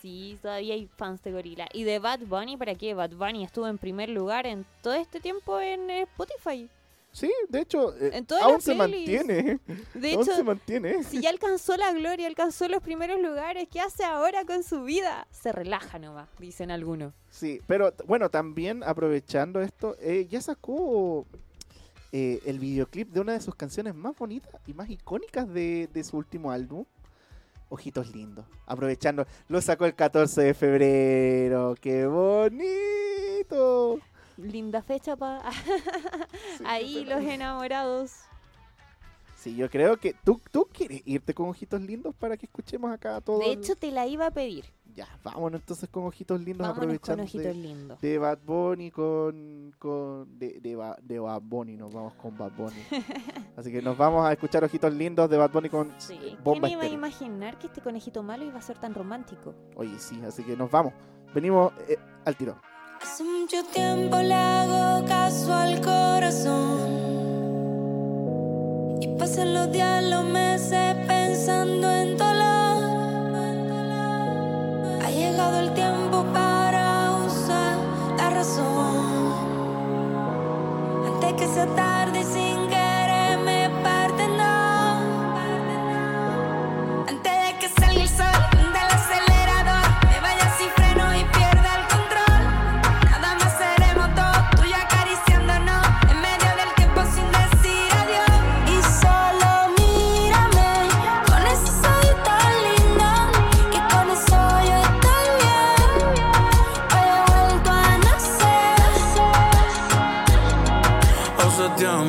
sí, todavía hay fans de Gorila. Y de Bad Bunny, ¿para qué? Bad Bunny estuvo en primer lugar en todo este tiempo en Spotify. Sí, de hecho, eh, aún se mantiene. De aún hecho, se mantiene. Si ya alcanzó la gloria, alcanzó los primeros lugares, ¿qué hace ahora con su vida? Se relaja nomás, dicen algunos. Sí, pero bueno, también aprovechando esto, eh, ya sacó eh, el videoclip de una de sus canciones más bonitas y más icónicas de, de su último álbum. Ojitos lindos. Aprovechando, lo sacó el 14 de febrero. ¡Qué bonito! Linda fecha para ahí los enamorados. Sí, yo creo que tú, tú quieres irte con ojitos lindos para que escuchemos acá todo. De el- hecho, te la iba a pedir. Ya, vámonos entonces con ojitos lindos Vámonos con aprovechando ojitos de, lindos. de Bad Bunny con, con de, de, Ba- de Bad Bunny, nos vamos con Bad Bunny. Así que nos vamos a escuchar ojitos lindos de Bad Bunny con Sí. eh, ¿Quién Bomba iba a imaginar que este conejito malo iba a ser tan romántico? Oye, sí, así que nos vamos. Venimos eh, al tiro. Hace mucho tiempo le hago caso al corazón. Y pasan los días, los meses pensando en dolor. Ha llegado el tiempo para usar la razón. Antes que sea tarde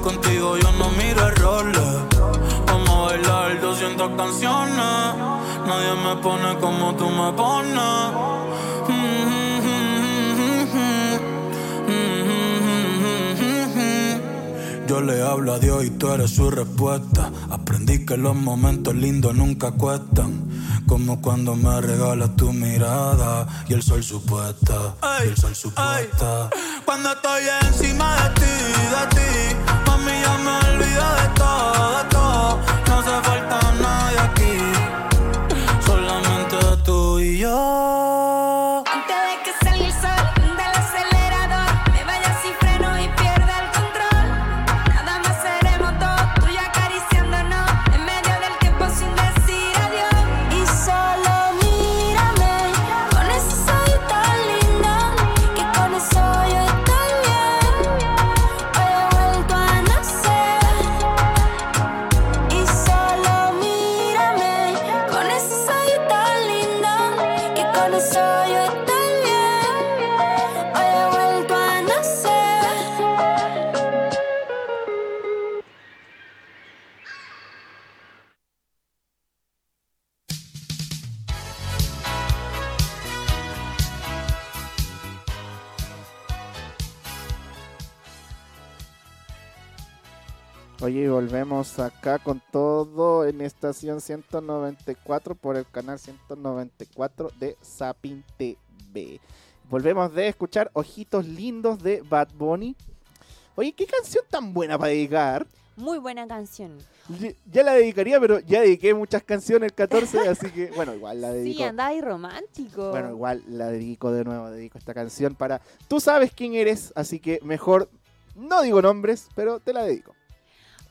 Contigo yo no miro errores. Vamos a bailar 200 canciones. Nadie me pone como tú me pones. Yo le hablo a Dios y tú eres su respuesta. Aprendí que los momentos lindos nunca cuestan. Como cuando me regalas tu mirada y el sol supuesta. y el sol supuesta. Cuando estoy encima de ti, de ti, acá con todo en estación 194 por el canal 194 de Sapin TV. Volvemos de escuchar Ojitos Lindos de Bad Bunny. Oye, qué canción tan buena para dedicar. Muy buena canción. Ya- Ya la dedicaría, pero ya dediqué muchas canciones el 14, así que, bueno, igual la dedico. Sí, andaba ahí romántico. Bueno, igual la dedico de nuevo, dedico esta canción para... Tú sabes quién eres, así que mejor no digo nombres, pero te la dedico.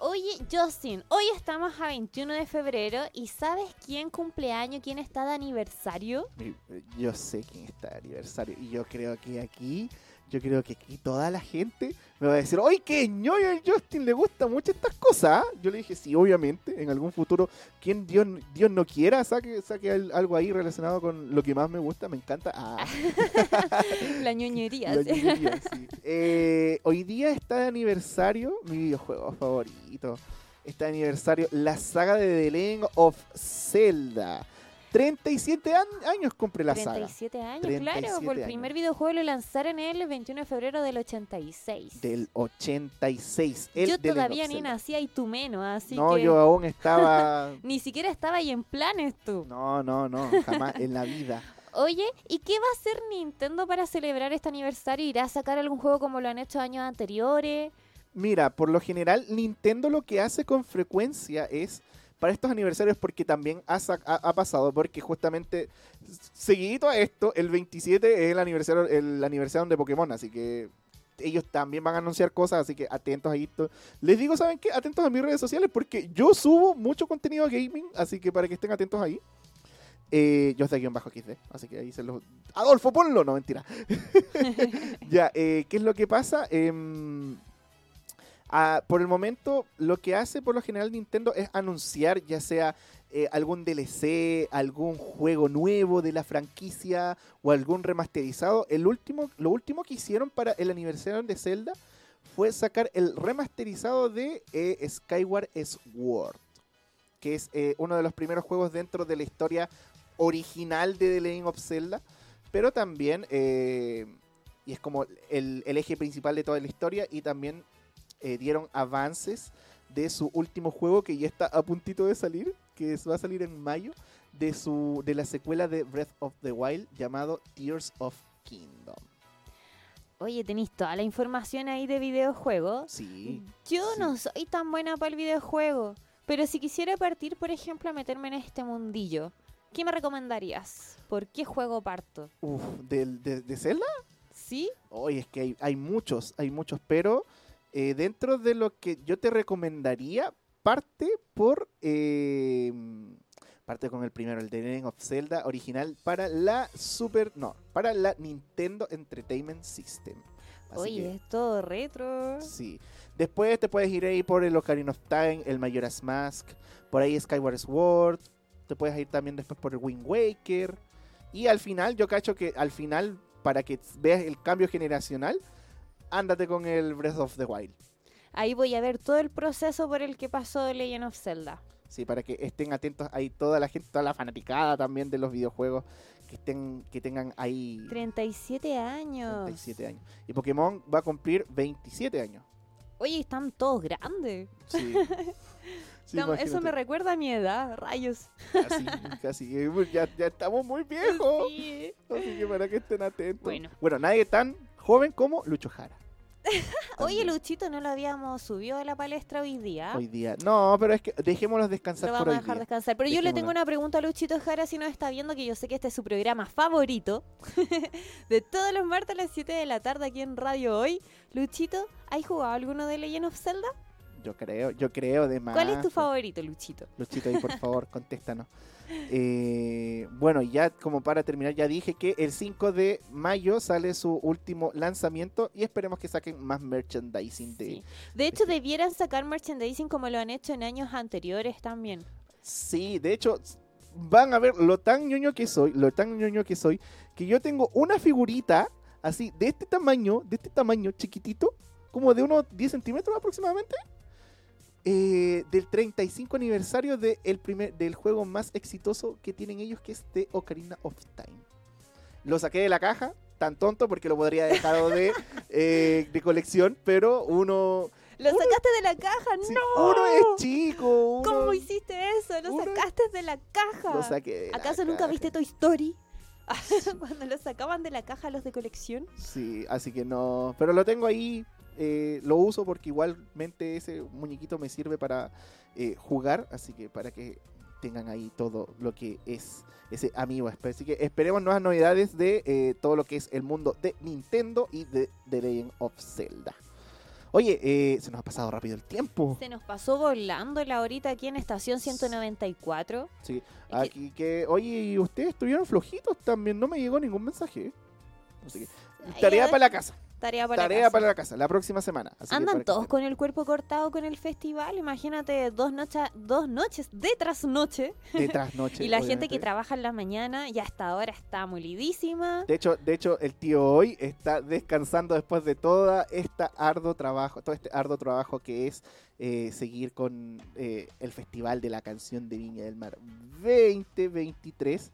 Oye, Justin, hoy estamos a 21 de febrero y ¿sabes quién cumpleaños, quién está de aniversario? Mi- Yo sé quién está de aniversario y yo creo que aquí, yo creo que aquí toda la gente me va a decir, ¡ay, qué ñoño el Justin! Le gusta mucho estas cosas. ¿ah?". Yo le dije, sí, obviamente, en algún futuro, quien Dios, Dios no quiera, saque, saque al- algo ahí relacionado con lo que más me gusta, me encanta. Ah. La ñoñería. La sí. ñoñería, sí. Eh, hoy día está de aniversario mi videojuego favorito. Está de aniversario la saga de The Legend of Zelda. 37 an- años cumple la saga. 37 años, 37 claro. Por el años. primer videojuego lo lanzaron el 21 de febrero del 86. Del 86. el yo todavía ni nacía y tú menos, así No, que... yo aún estaba... Ni siquiera estaba ahí en planes tú. No, no, no, jamás en la vida. Oye, ¿y qué va a hacer Nintendo para celebrar este aniversario? ¿Irá a sacar algún juego como lo han hecho años anteriores? Mira, por lo general Nintendo lo que hace con frecuencia es para estos aniversarios porque también ha, sa- ha- ha pasado porque justamente seguidito a esto el 27 es el aniversario el aniversario de Pokémon, así que ellos también van a anunciar cosas, así que atentos ahí. to- Les digo, ¿saben qué? Atentos a mis redes sociales porque yo subo mucho contenido gaming, así que para que estén atentos ahí. Eh, yo estoy aquí en bajo XD, así que ahí se los... Adolfo, ponlo, no, mentira. ya, eh, ¿qué es lo que pasa? Em, Por el momento, lo que hace por lo general Nintendo es anunciar ya sea eh, algún DLC, algún juego nuevo de la franquicia o algún remasterizado. El último, lo último que hicieron para el aniversario de Zelda fue sacar el remasterizado de eh, Skyward Sword, que es eh, uno de los primeros juegos dentro de la historia original de The Legend of Zelda, pero también, eh, y es como el eje principal de toda la historia, y también eh, dieron avances de su último juego que ya está a puntito de salir, que va a salir en mayo, de su de la secuela de Breath of the Wild llamado Tears of Kingdom. Oye, tenéis toda la información ahí de videojuegos. Sí. Yo no soy tan buena para el videojuego, pero si quisiera partir, por ejemplo, a meterme en este mundillo, ¿qué me recomendarías? ¿Por qué juego parto? Uf, ¿del- de, de Zelda? ¿Sí? Oye, es que hay, hay muchos, hay muchos, pero eh, dentro de lo que yo te recomendaría, parte por, eh, Parte con el primero, el The Legend of Zelda original para la Super, no, para la Nintendo Entertainment System. Así Oye, que- es todo retro. Sí. Después te puedes ir ahí por el Ocarina of Time, el Majora's Mask, por ahí Skyward Sword. Te puedes ir también después por el Wind Waker. Y al final, yo cacho que al final, para que veas el cambio generacional, ándate con el Breath of the Wild. Ahí voy a ver todo el proceso por el que pasó Legend of Zelda. Sí, para que estén atentos ahí toda la gente, toda la fanaticada también de los videojuegos, que estén, que tengan ahí 37 años. 37 años. Y Pokémon va a cumplir 27 años. Oye, están todos grandes. Sí. Sí, Tam- Eso me recuerda a mi edad, rayos. Casi, casi. Ya, ya estamos muy viejos. Sí. Así que para que estén atentos. Bueno. nadie tan joven como Lucho Jara. Oye, Luchito, no lo habíamos subido a la palestra hoy día. Hoy día. No, pero es que dejémoslos descansar Lo por vamos hoy a dejar día. descansar. Pero yo le tengo una pregunta a Luchito Jara si nos está viendo, que yo sé que este es su programa favorito. de todos los martes a las 7 de la tarde aquí en Radio Hoy. Luchito, ¿has jugado alguno de Legend of Zelda? Yo creo, yo creo de más. ¿Cuál es tu favorito, Luchito? Luchito, ahí por favor, contéstanos. Eh, bueno, ya como para terminar, ya dije que el 5 de mayo sale su último lanzamiento y esperemos que saquen más merchandising de... Sí. De hecho, debieran sacar merchandising como lo han hecho en años anteriores también. Sí, de hecho, van a ver lo tan ñoño que soy, lo tan ñoño que soy, que yo tengo una figurita así, de este tamaño, de este tamaño chiquitito, como de unos 10 centímetros aproximadamente, eh, del 35 aniversario de el primer, del juego más exitoso que tienen ellos, que es The Ocarina of Time. Lo saqué de la caja, tan tonto porque lo podría dejado de, eh, de colección, pero uno... ¡Lo sacaste de la caja! sí, ¡No! uno es chico, uno... ¿Cómo hiciste eso? ¡Lo sacaste de la caja! Lo saqué de la ¿Acaso nunca caja. viste Toy Story? Cuando lo sacaban de la caja los de colección. Sí, así que no. Pero lo tengo ahí. Eh, lo uso porque igualmente ese muñequito me sirve para eh, jugar. Así que para que tengan ahí todo lo que es ese amigo. Así que esperemos nuevas novedades de eh, todo lo que es el mundo de Nintendo y de The Legend of Zelda. Oye, eh, se nos ha pasado rápido el tiempo. Se nos pasó volando la horita aquí en estación 194. Sí, aquí que, oye, y ustedes estuvieron flojitos también, no me llegó ningún mensaje. Así que, tarea para la casa. Tarea para Tarea la casa. para la casa, la próxima semana. Así Andan todos con el cuerpo cortado con el festival. Imagínate dos, noches dos noches de tras noche. de trasnoche, y la gente que trabaja en la mañana ya hasta ahora está molidísima. De hecho, de hecho, el tío hoy está descansando después de toda esta arduo trabajo, todo este arduo trabajo que es eh, seguir con eh, el Festival de la Canción de Viña del Mar 2023.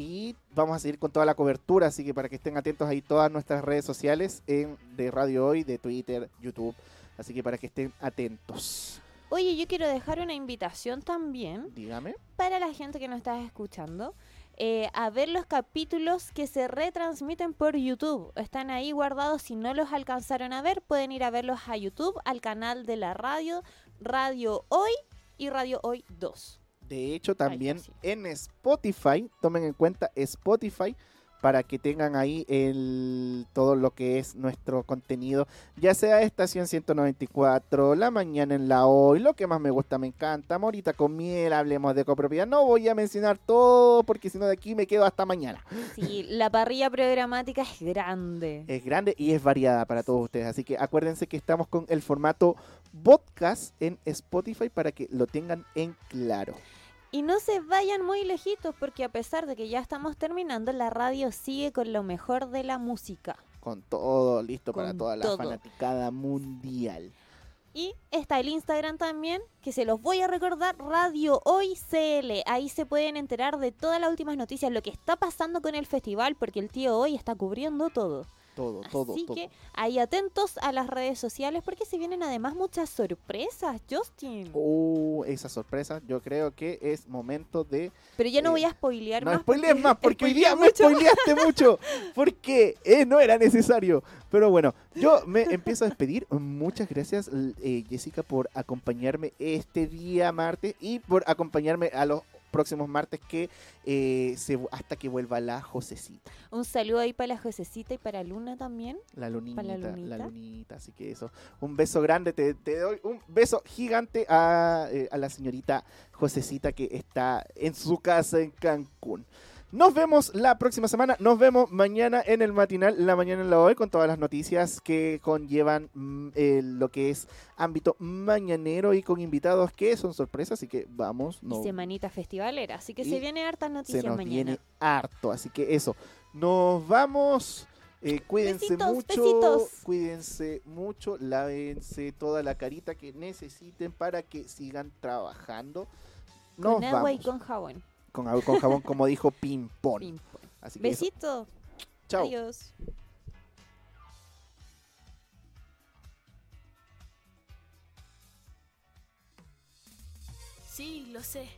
Y vamos a seguir con toda la cobertura, así que para que estén atentos ahí todas nuestras redes sociales en, de Radio Hoy, de Twitter, YouTube. Así que para que estén atentos. Oye, yo quiero dejar una invitación también Dígame. para la gente que nos está escuchando. eh, a ver los capítulos que se retransmiten por YouTube. Están ahí guardados. Si no los alcanzaron a ver, pueden ir a verlos a YouTube, al canal de la radio, Radio Hoy y Radio Hoy 2. De hecho, también en Spotify, tomen en cuenta Spotify para que tengan ahí el, todo lo que es nuestro contenido, ya sea Estación 194, La Mañana en la Hoy, lo que más me gusta, me encanta, Morita con miel, hablemos de copropiedad, no voy a mencionar todo porque si no de aquí me quedo hasta mañana. Sí, la parrilla programática es grande. Es grande y es variada para todos ustedes, así que acuérdense que estamos con el formato podcast en Spotify para que lo tengan en claro. Y no se vayan muy lejitos porque a pesar de que ya estamos terminando, la radio sigue con lo mejor de la música. Con todo listo para toda la fanaticada mundial. Y está el Instagram también, que se los voy a recordar, Radio Hoy CL. Ahí se pueden enterar de todas las últimas noticias, lo que está pasando con el festival, porque el tío hoy está cubriendo todo. Todo, todo, Así todo. que ahí atentos a las redes sociales, porque se vienen además muchas sorpresas, Justin. Uh, esa sorpresa, yo creo que es momento de... Pero yo no voy a spoilear Eh, No más. spoilees más, porque hoy día me spoileaste mucho. Porque eh, no era necesario. Pero bueno, yo me empiezo a despedir. Muchas gracias, eh, Jessica, por acompañarme este día martes y por acompañarme a los próximos martes que eh, se, hasta que vuelva la Josecita. Un saludo ahí para la Josecita y para Luna también. La lunita, la la lunita. lunita. Así que eso. Un beso grande. Te, te doy un beso gigante a, eh, a la señorita Josecita que está en su casa en Cancún. Nos vemos la próxima semana. Nos vemos mañana en el matinal, la mañana en la hoy, con todas las noticias que conllevan mm, eh, lo que es ámbito mañanero y con invitados que son sorpresas. Así que vamos. No, Y semanita festivalera. Así que Y se viene hartas se noticias nos mañana. viene harto. Así que eso. Nos vamos. Eh, cuídense Besitos, mucho. besitos. Cuídense mucho. Lávense toda la carita que necesiten para que sigan trabajando. Nos con agua y vamos. con jabón. Con con jabón, como dijo Pimpón. Pimpón. Así que eso. Besito. Chao. Adiós. Sí, lo sé.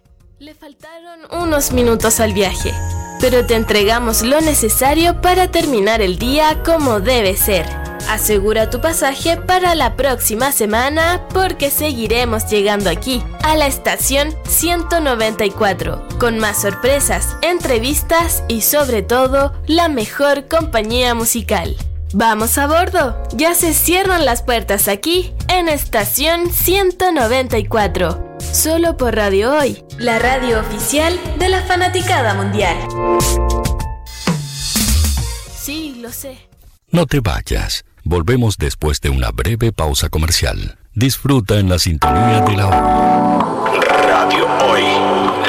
Le faltaron unos minutos al viaje, pero te entregamos lo necesario para terminar el día como debe ser. Asegura tu pasaje para la próxima semana porque seguiremos llegando aquí, a la estación 194, con más sorpresas, entrevistas y sobre todo la mejor compañía musical. Vamos a bordo, ya se cierran las puertas aquí en estación 194, solo por Radio Hoy, la radio oficial de la fanaticada mundial. Sí, lo sé. No te vayas. Volvemos después de una breve pausa comercial. Disfruta en la sintonía de la hora. Radio Hoy,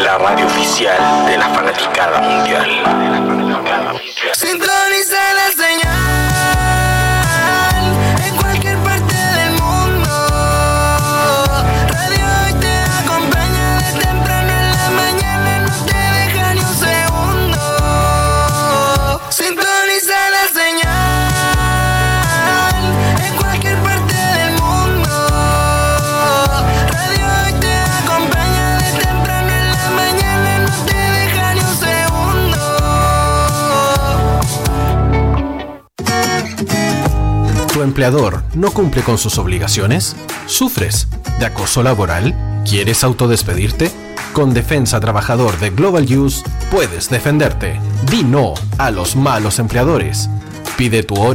la radio oficial de la fanaticada mundial. Sintoniza ¿Tu empleador no cumple con sus obligaciones? ¿Sufres de acoso laboral? ¿Quieres autodespedirte? Con Defensa Trabajador de Global Use puedes defenderte. Di no a los malos empleadores. Pide tu hora